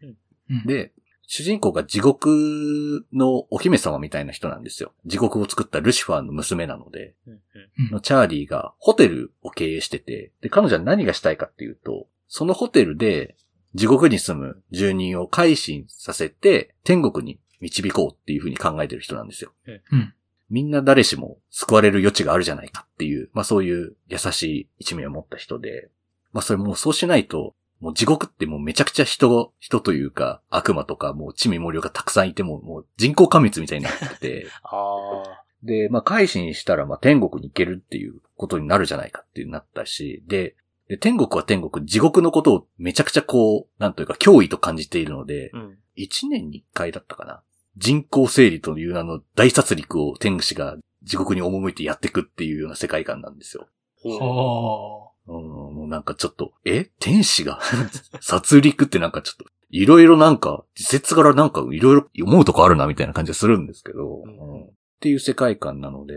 うん、で、主人公が地獄のお姫様みたいな人なんですよ。地獄を作ったルシファーの娘なので、うんのチャーリーがホテルを経営してて、で、彼女は何がしたいかっていうと、そのホテルで地獄に住む住人を改心させて天国に導こうっていうふうに考えてる人なんですよ。うんみんな誰しも救われる余地があるじゃないかっていう、まあそういう優しい一面を持った人で、まあそれもうそうしないと、もう地獄ってもうめちゃくちゃ人、人というか悪魔とかもう地味森がたくさんいてももう人口過密みたいになってて、あで、まあ、改心したら、まあ、天国に行けるっていうことになるじゃないかっていうなったし、で、で天国は天国、地獄のことをめちゃくちゃこう、なんというか脅威と感じているのであ。、うん。一年に一回だったかな。人口整理という名の大殺戮を天使が地獄に赴いてやっていくっていうような世界観なんですよ。はうん、もうなんかちょっと、え？天使が？殺戮ってなんかちょっと、いろいろなんか、自説からなんかいろいろ思うとこあるなみたいな感じがするんですけど、うん。うん。っていう世界観なので、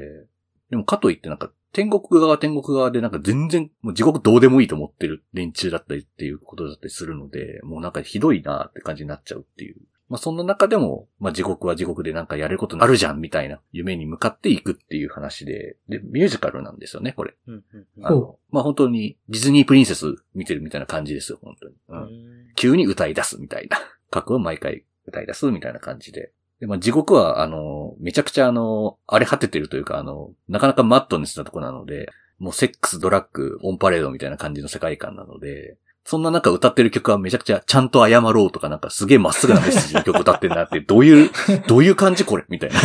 でもかといってなんか天国側は天国側でなんか全然もう地獄どうでもいいと思ってる連中だったりっていうことだったりするので、もうなんかひどいなって感じになっちゃうっていう。まあそんな中でも、まあ地獄は地獄でなんかやれることあるじゃんみたいな夢に向かっていくっていう話で、で、ミュージカルなんですよね、これ。うんうんうんあの、まあ本当にディズニープリンセス見てるみたいな感じですよ、本当に。うん。うん急に歌い出すみたいな。過去は毎回歌い出すみたいな感じで。で、まあ、地獄は、あの、めちゃくちゃあの、荒れ果ててるというか、あの、なかなかマットネスなとこなので、もうセックス、ドラッグ、オンパレードみたいな感じの世界観なので、そんな中歌ってる曲はめちゃくちゃちゃんと謝ろうとかなんかすげえまっすぐなメッセージの曲歌ってんなって、どういう、どういう感じこれみたいな。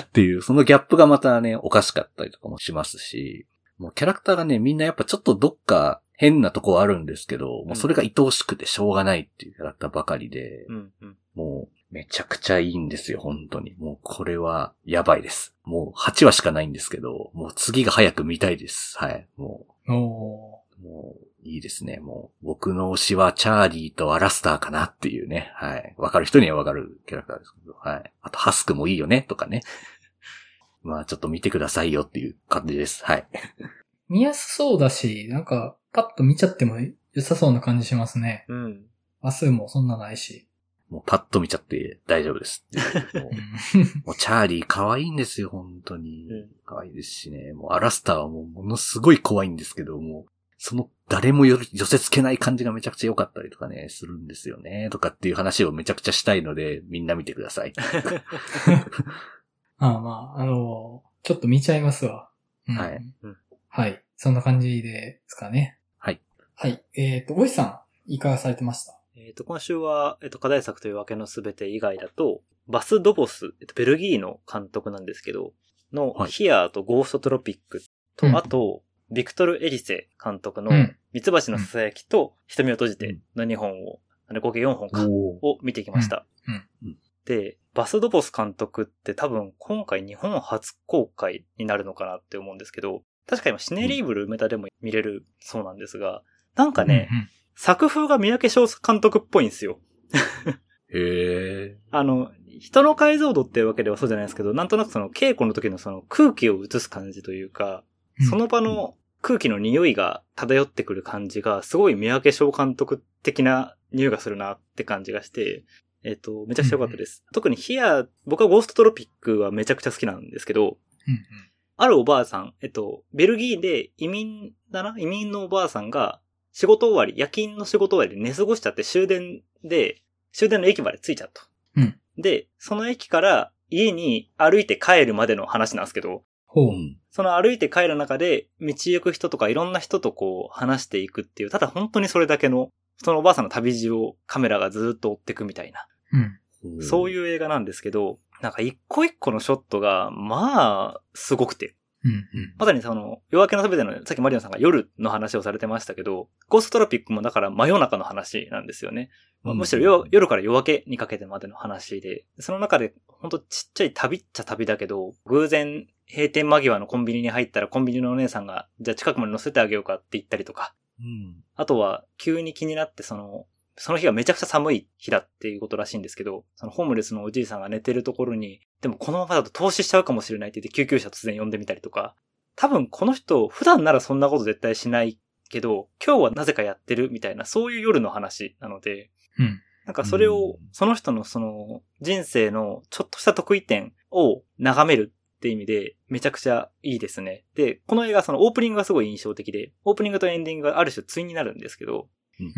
っていう、そのギャップがまたね、おかしかったりとかもしますし、もうキャラクターがね、みんなやっぱちょっとどっか変なとこあるんですけど、もうそれが愛おしくてしょうがないっていうキャラクターばかりで、うんうんもうめちゃくちゃいいんですよ、本当に。もうこれはやばいです。もう8話しかないんですけど、もう次が早く見たいです。はい。もう、もういいですね。もう僕の推しはチャーリーとアラスターかなっていうね。はい。わかる人にはわかるキャラクターですけど、はい。あとハスクもいいよね、とかね。まあちょっと見てくださいよっていう感じです。はい。見やすそうだし、なんか、パッと見ちゃっても良さそうな感じしますね。うん。話数もそんなないし。もうパッと見ちゃって大丈夫ですっていう。もううん もうチャーリー可愛いんですよ、本当にうん。可愛いですしね。もうアラスターはもうものすごい怖いんですけど、もう、その誰もよ寄せ付けない感じがめちゃくちゃ良かったりとかね、するんですよね。とかっていう話をめちゃくちゃしたいので、みんな見てください。ああまあ、あのちょっと見ちゃいますわ。うんはいうんはい。そんな感じですかね。はい。はい。えっ、と、おいさん、いかがされてました？えっと、今週は、えっと、課題作というわけのすべて以外だと、バス・ドボス、えっと、ベルギーの監督なんですけど、の、はいヒアーとゴーストトロピックと、うんあと、ビクトル・エリセ監督のうん、ミツバチの囁きと、瞳を閉じての2本を、あれ合計4本か、を見てきました。で、バス・ドボス監督って多分今回日本初公開になるのかなって思うんですけど、確か今シネリーブル梅田でも見れるそうなんですが、なんかね、うんうん作風が三宅翔監督っぽいんですよ。へえ。あの、人の解像度っていうわけではそうじゃないですけど、なんとなくその稽古の時のその空気を映す感じというか、その場の空気の匂いが漂ってくる感じが、すごい三宅翔監督的な匂いがするなって感じがして、えっ、と、めちゃくちゃ良かったです。特にヒア、僕はゴーストトロピックはめちゃくちゃ好きなんですけど、うんうんあるおばあさん、えっと、ベルギーで移民だな？移民のおばあさんが、仕事終わり、夜勤の仕事終わりで寝過ごしちゃって終電で、終電の駅まで着いちゃったと。うんで、その駅から家に歩いて帰るまでの話なんですけど、ほう。うん。その歩いて帰る中で、道行く人とかいろんな人とこう話していくっていう、ただ本当にそれだけの、そのおばあさんの旅路をカメラがずっと追っていくみたいな、うん。そういう映画なんですけど、なんか一個一個のショットが、まあ、すごくて。うんうん。まさにその、夜明けのすべての、さっきマリオンさんが夜の話をされてましたけど、ゴーストトロピックもだから真夜中の話なんですよね。まあむしろ夜夜から夜明けにかけてまでの話で、その中で、ほんとちっちゃい旅っちゃ旅だけど、偶然閉店間際のコンビニに入ったらコンビニのお姉さんが、じゃあ近くまで乗せてあげようかって言ったりとか、うん。あとは急に気になってその、その日がめちゃくちゃ寒い日だっていうことらしいんですけど、そのホームレスのおじいさんが寝てるところに、でもこのままだと投資しちゃうかもしれないって言って救急車突然呼んでみたりとか、多分この人普段ならそんなこと絶対しないけど、今日はなぜかやってるみたいな、そういう夜の話なので、うん。なんかそれうをん、その人のその人生のちょっとした得意点を眺めるって意味でめちゃくちゃいいですね。で、この映画そのオープニングがすごい印象的で、オープニングとエンディングがある種対になるんですけど、うん。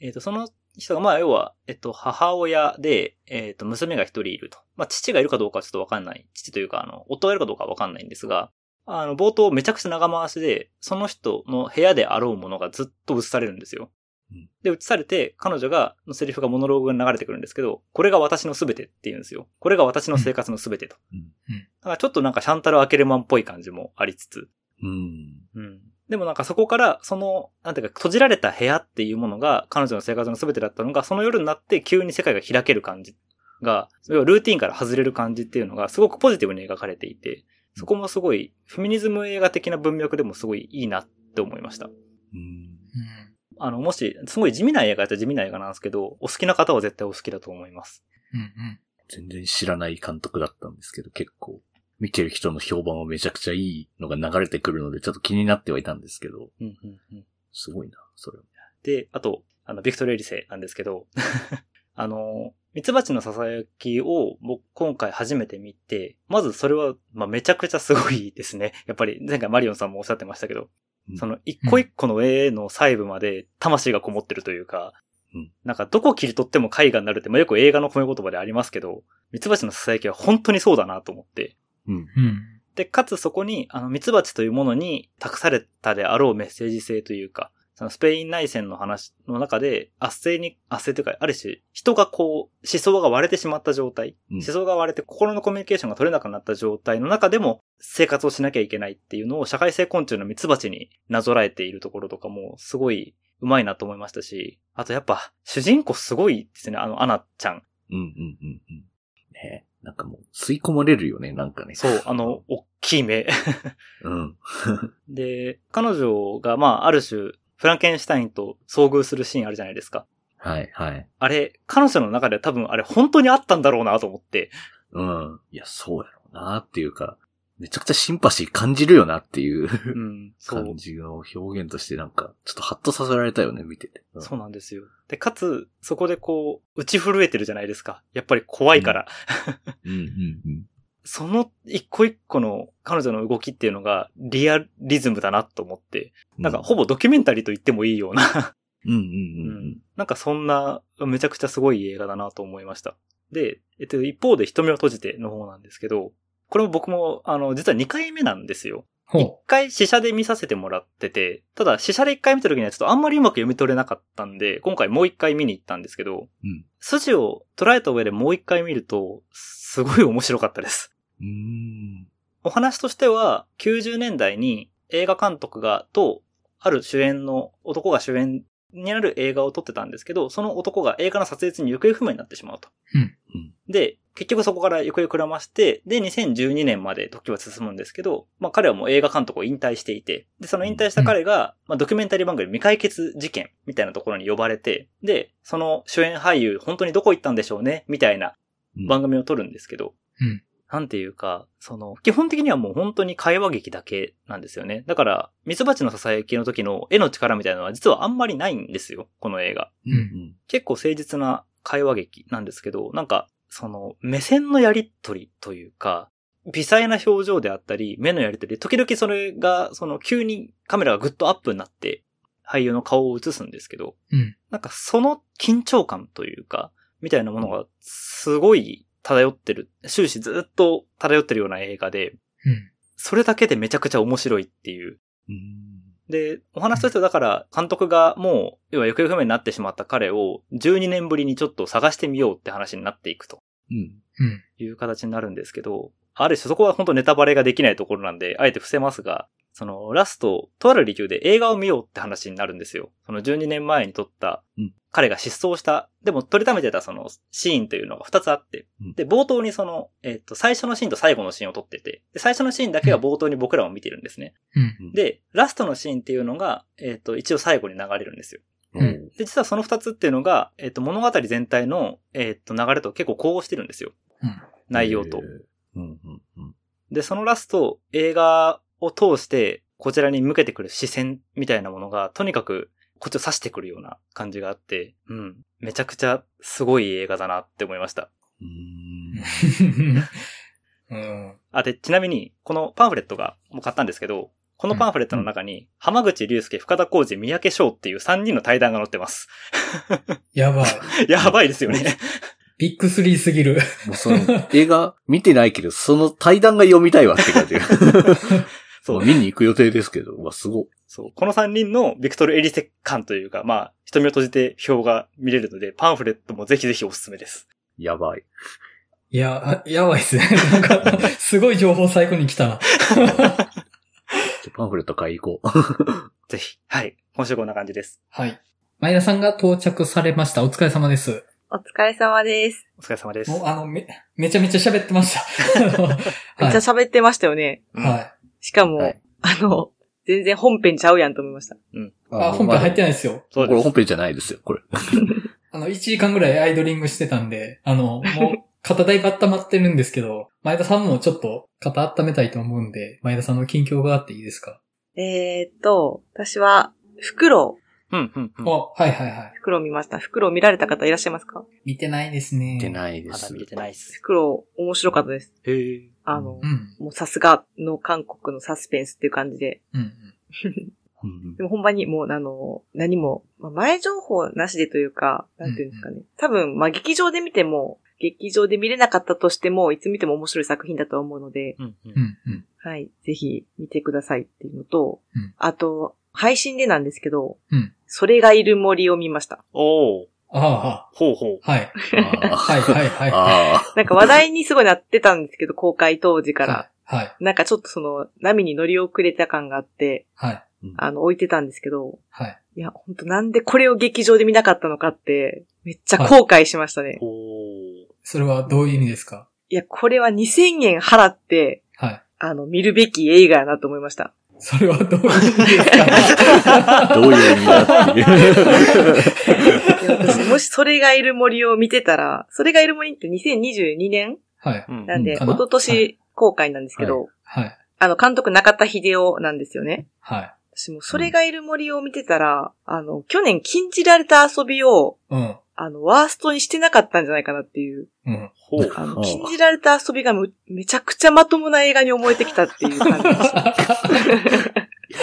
えっ、と、その人が、まあ、要は、えっと、母親で、えっ、と、娘が一人いると。まあ、父がいるかどうかはちょっとわかんない。父というか、あの、夫がいるかどうかはわかんないんですが、あの、冒頭めちゃくちゃ長回しで、その人の部屋であろうものがずっと映されるんですようん。で、映されて、彼女が、のセリフがモノローグが流れてくるんですけど、これが私の全てって言うんですよ。これが私の生活の全てと。うんうんだからちょっとなんかシャンタル・アケルマンっぽい感じもありつつ、うん。うん。でもなんかそこから、その、なんていうか、閉じられた部屋っていうものが、彼女の生活の全てだったのが、その夜になって急に世界が開ける感じが、要はルーティンから外れる感じっていうのが、すごくポジティブに描かれていて、そこもすごい、フェミニズム映画的な文脈でもすごいいいなって思いました。うん。うん。あの、もし、すごい地味な映画やったら地味な映画なんですけど、お好きな方は絶対お好きだと思います。うんうん。全然知らない監督だったんですけど、結構、見てる人の評判はめちゃくちゃいいのが流れてくるので、ちょっと気になってはいたんですけど、うんうんうん。すごいな、それは。で、あと、あの、ビクトリア・エリセなんですけど、あの、ミツバチの囁きを僕今回初めて見て、まずそれは、まあ、めちゃくちゃすごいですね。やっぱり前回マリオンさんもおっしゃってましたけど、うんその一個一個の絵の細部まで魂がこもってるというか、うんなんかどこ切り取っても絵画になるって、まあ、よく映画の褒め言葉でありますけど、ミツバチの囁きは本当にそうだなと思って、うん。うん。で、かつそこに、あの、ミツバチというものに託されたであろうメッセージ性というか、そのスペイン内戦の話の中で、圧政に、圧政というか、ある種、人がこう、思想が割れてしまった状態、うん思想が割れて心のコミュニケーションが取れなくなった状態の中でも、生活をしなきゃいけないっていうのを、社会性昆虫のミツバチになぞらえているところとかも、すごい、うまいなと思いましたし、あとやっぱ、主人公すごいですね、あの、アナちゃん。うん、うん、うん、うん。ねなんかもう、吸い込まれるよね、なんかね。そう、あの、大きい目。うん。で、彼女が、まあ、ある種、フランケンシュタインと遭遇するシーンあるじゃないですか。はい、はい。あれ、彼女の中では多分あれ本当にあったんだろうなと思って。うん。いや、そうやろうなっていうか、めちゃくちゃシンパシー感じるよなっていううん、感。じの表現としてなんか、ちょっとハッとさせられたよね、見てて。うんそうなんですよ。で、かつ、そこでこう、打ち震えてるじゃないですか。やっぱり怖いから。うん、うん、うん。その一個一個の彼女の動きっていうのがリアリズムだなと思って。なんかほぼドキュメンタリーと言ってもいいようなうん、うん、ううんん。なんかそんな、めちゃくちゃすごい映画だなと思いました。で、えっと、一方で瞳を閉じての方なんですけど、これも僕も、あの、実は2回目なんですよ。一ほ回試写で見させてもらってて、ただ試写で一回見た時にはちょっとあんまりうまく読み取れなかったんで、今回もう一回見に行ったんですけど、うん筋を捉えた上でもう一回見ると、すごい面白かったです。お話としては、90年代に映画監督が、と、ある主演の男が主演になる映画を撮ってたんですけど、その男が映画の撮影中に行方不明になってしまうと。うんうんで、結局そこから行方をくらまして、で、2012年まで時は進むんですけど、まあ彼はもう映画監督を引退していて、で、その引退した彼が、まあドキュメンタリー番組未解決事件みたいなところに呼ばれて、で、その主演俳優、本当にどこ行ったんでしょうねみたいなうん番組を撮るんですけど、うんなんていうか、その、基本的にはもう本当に会話劇だけなんですよね。だから、ミツバチの囁きの時の絵の力みたいなのは実はあんまりないんですよ、この映画。うんうん結構誠実な会話劇なんですけど、なんか、その、目線のやりとりというか、微細な表情であったり、目のやりとり、時々それが、その、急にカメラがグッとアップになって、俳優の顔を映すんですけど、うん。なんかその緊張感というか、みたいなものがすごい漂ってる、終始ずっと漂ってるような映画で、うん。それだけでめちゃくちゃ面白いっていう。うんで、お話としてはだから、監督がもう、要は行方不明になってしまった彼を、12年ぶりにちょっと探してみようって話になっていくとうんうん。いう形になるんですけど、ある種そこは本当ネタバレができないところなんで、あえて伏せますが、そのラスト、とある理由で映画を見ようって話になるんですよ。その12年前に撮ったうん、彼が失踪した、でも撮りためてたそのシーンというのが2つあってうん、で、冒頭にその、えっ、と、最初のシーンと最後のシーンを撮ってて、で最初のシーンだけは冒頭に僕らも見てるんですね。うん。で、ラストのシーンっていうのが、えっ、と、一応最後に流れるんですよ。うんで、実はその二つっていうのが、えっ、と、物語全体の、えっ、と、流れと結構交互してるんですよ。うん。内容とで、そのラスト、映画を通して、こちらに向けてくる視線みたいなものが、とにかく、こっちを指してくるような感じがあって、うん。めちゃくちゃすごい映画だなって思いました。うんうん。あ、で、ちなみに、このパンフレットが、もう買ったんですけど、このパンフレットの中に、浜口竜介、深田浩二、三宅翔っていう3人の対談が載ってます。やばい。やばいですよね。ビッグスリーすぎる。もうその映画見てないけど、その対談が読みたいわって感じ。そう見に行く予定ですけど、うわ、すご。そう。この3人のビクトル・エリセ感というか、まあ、瞳を閉じて表が見れるので、パンフレットもぜひぜひおすすめです。やばい。いや、あやばいっすね。なんか、すごい情報最後に来たな。パンフレット買い行こう。ぜひ。はい。今週こんな感じです。はい。前田さんが到着されました。お疲れ様です。お疲れ様です。お疲れ様です。もう、あの、め、めちゃめちゃ喋ってました。めっはいちゃ喋ってましたよね。はい。しかも、はいあの、全然本編ちゃうやんと思いました。あ、本編入ってないですよ。そうです。これ本編じゃないですよ、これ。あの、1時間ぐらいアイドリングしてたんで、あの、もう、肩だいぶ温まってるんですけど、前田さんもちょっと肩温めたいと思うんで、前田さんの近況があっていいですか、えーっと、私は、袋、うん、うん、うん。お、はいはいはい。袋を見ました。袋を見られた方いらっしゃいますか？見てないですね。見てないですまだ。見れてないっす。袋、面白かったです。へーあの、うん。もうさすがの韓国のサスペンスっていう感じで。うん。うんでもほんまにもうあの、何も、まあ前情報なしでというか、なんていうんですかね。多分、まあ劇場で見ても、劇場で見れなかったとしても、いつ見ても面白い作品だと思うので、うん、う。うんん。うん。はい。ぜひ見てくださいっていうのと、うんあと、配信でなんですけど、うんそれがいる森を見ました。おー。あほうほう。あ、はい。はいはいはい。あなんか話題にすごいなってたんですけど、公開当時から。はい。はい。なんかちょっとその、波に乗り遅れた感があって、はい。あの、置いてたんですけど、はい。いや、ほんとなんでこれを劇場で見なかったのかって、めっちゃ後悔しましたね。おー。それはどういう意味ですか？いや、これは2000円払って、はい。あの、見るべき映画やなと思いました。それはどういう意味ですかあ。どういう意味だっていう。もしそれがいる森を見てたら、それがいる森って2022年はい。うんなんで、一昨年公開なんですけど、はい。あの、監督中田秀夫なんですよね。はい。私もそれがいる森を見てたら、あの、去年禁じられた遊びを、うん。あの、ワーストにしてなかったんじゃないかなっていう。うん。ほう。あの、うん禁じられた遊びがむめちゃくちゃまともな映画に思えてきたっていう感じでした。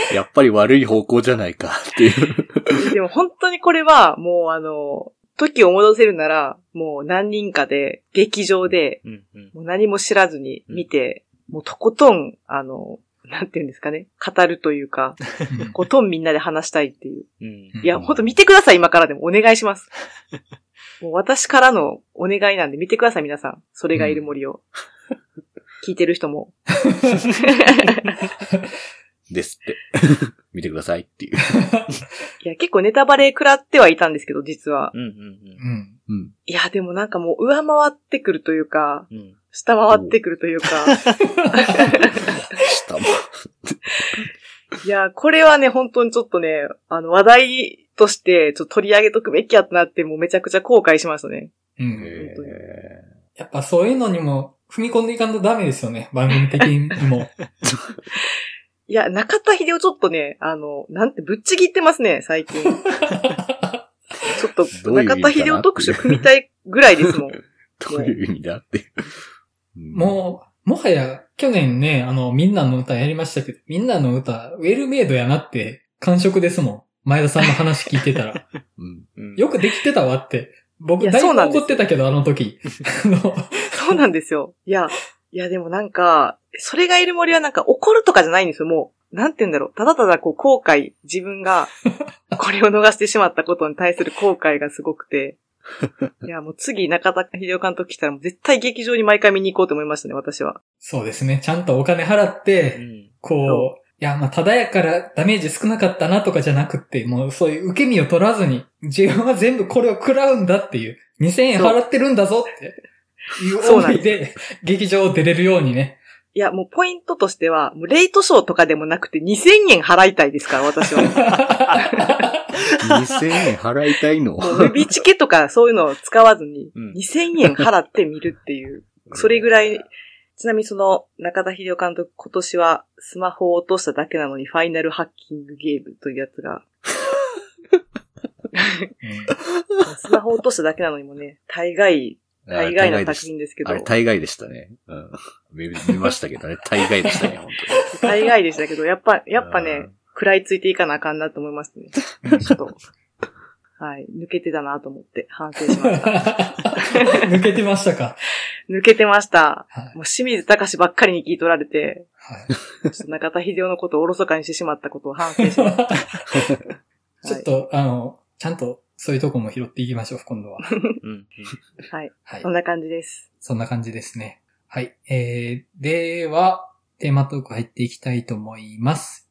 やっぱり悪い方向じゃないかっていう。でも本当にこれは、もうあの、時を戻せるなら、もう何人かで、劇場で、うん、うん。もう何も知らずに見て、もうとことん、あの、なんていうんですかね、語るというか、うんとことんみんなで話したいっていう。うん。いや、ほんと見てください、今からでも。お願いします。もう私からのお願いなんで見てください、皆さん。それがいる森を。聞いてる人も。ですって。見てくださいっていう。いや、結構ネタバレ食らってはいたんですけど、実は。うん、うん、うん。うん。いや、でもなんかもう上回ってくるというか、うん。下回ってくるというか。いや、これはね、本当にちょっとね、あの、話題として、ちょっと取り上げとくべきやってなって、もうめちゃくちゃ後悔しましたね。うん。やっぱそういうのにも踏み込んでいかんとダメですよね。番組的にも。いや、中田秀夫ちょっとね、あの、なんてぶっちぎってますね、最近。ちょっと、中田秀夫特集組みたいぐらいですもん。どういう意味だって。もう、もはや、去年ね、あの、みんなの歌やりましたけど、みんなの歌、ウェルメイドやなって、感触ですもん。前田さんの話聞いてたら。うん。うんよくできてたわって。僕、だいぶそうなんです怒ってたけど、あの時。あの そうなんですよ。いや、いやでもなんか、それがいる森はなんか怒るとかじゃないんですよ、もう。なんて言うんだろう。ただただこう後悔、自分が これを逃してしまったことに対する後悔がすごくて。いや、もう次中田秀夫監督来たらもう絶対劇場に毎回見に行こうと思いましたね、私は。そうですね。ちゃんとお金払っうて、ん。こう、いや、まあ、ただやからダメージ少なかったなとかじゃなくって、もうそういう受け身を取らずに、自分は全部これを食らうんだっていう、2000円払ってるんだぞっていうそうなんです思いで、劇場を出れるようにね。いや、もうポイントとしては、もうレイトショーとかでもなくて2000円払いたいですから、私は。2000円払いたいの？ウェビチケとかそういうのを使わずにうん、2000円払って見るっていう。それぐらい、ちなみにその中田秀夫監督今年はスマホを落としただけなのにファイナルハッキングゲームというやつが、スマホを落としただけなのにもね、大概、大概の作品ですけどあ、れ、大概でしたね。うん。見見ましたけどね。大概でしたね、本大概でしたけど、やっぱ、やっぱねうん、食らいついていかなあかんなと思いましたね。ちょっと、はい、抜けてたなと思って反省しました。抜けてましたか？抜けてました。はいもう清水隆ばっかりに聞い取られて、はいちょっと中田秀夫のことをおろそかにしてしまったことを反省しました。ちょっと、あの、ちゃんとそういうとこも拾っていきましょう、今度は。うん。はい。はいそん。な感じです。そんな感じですね。はい。えー、では、テーマトーク入っていきたいと思います。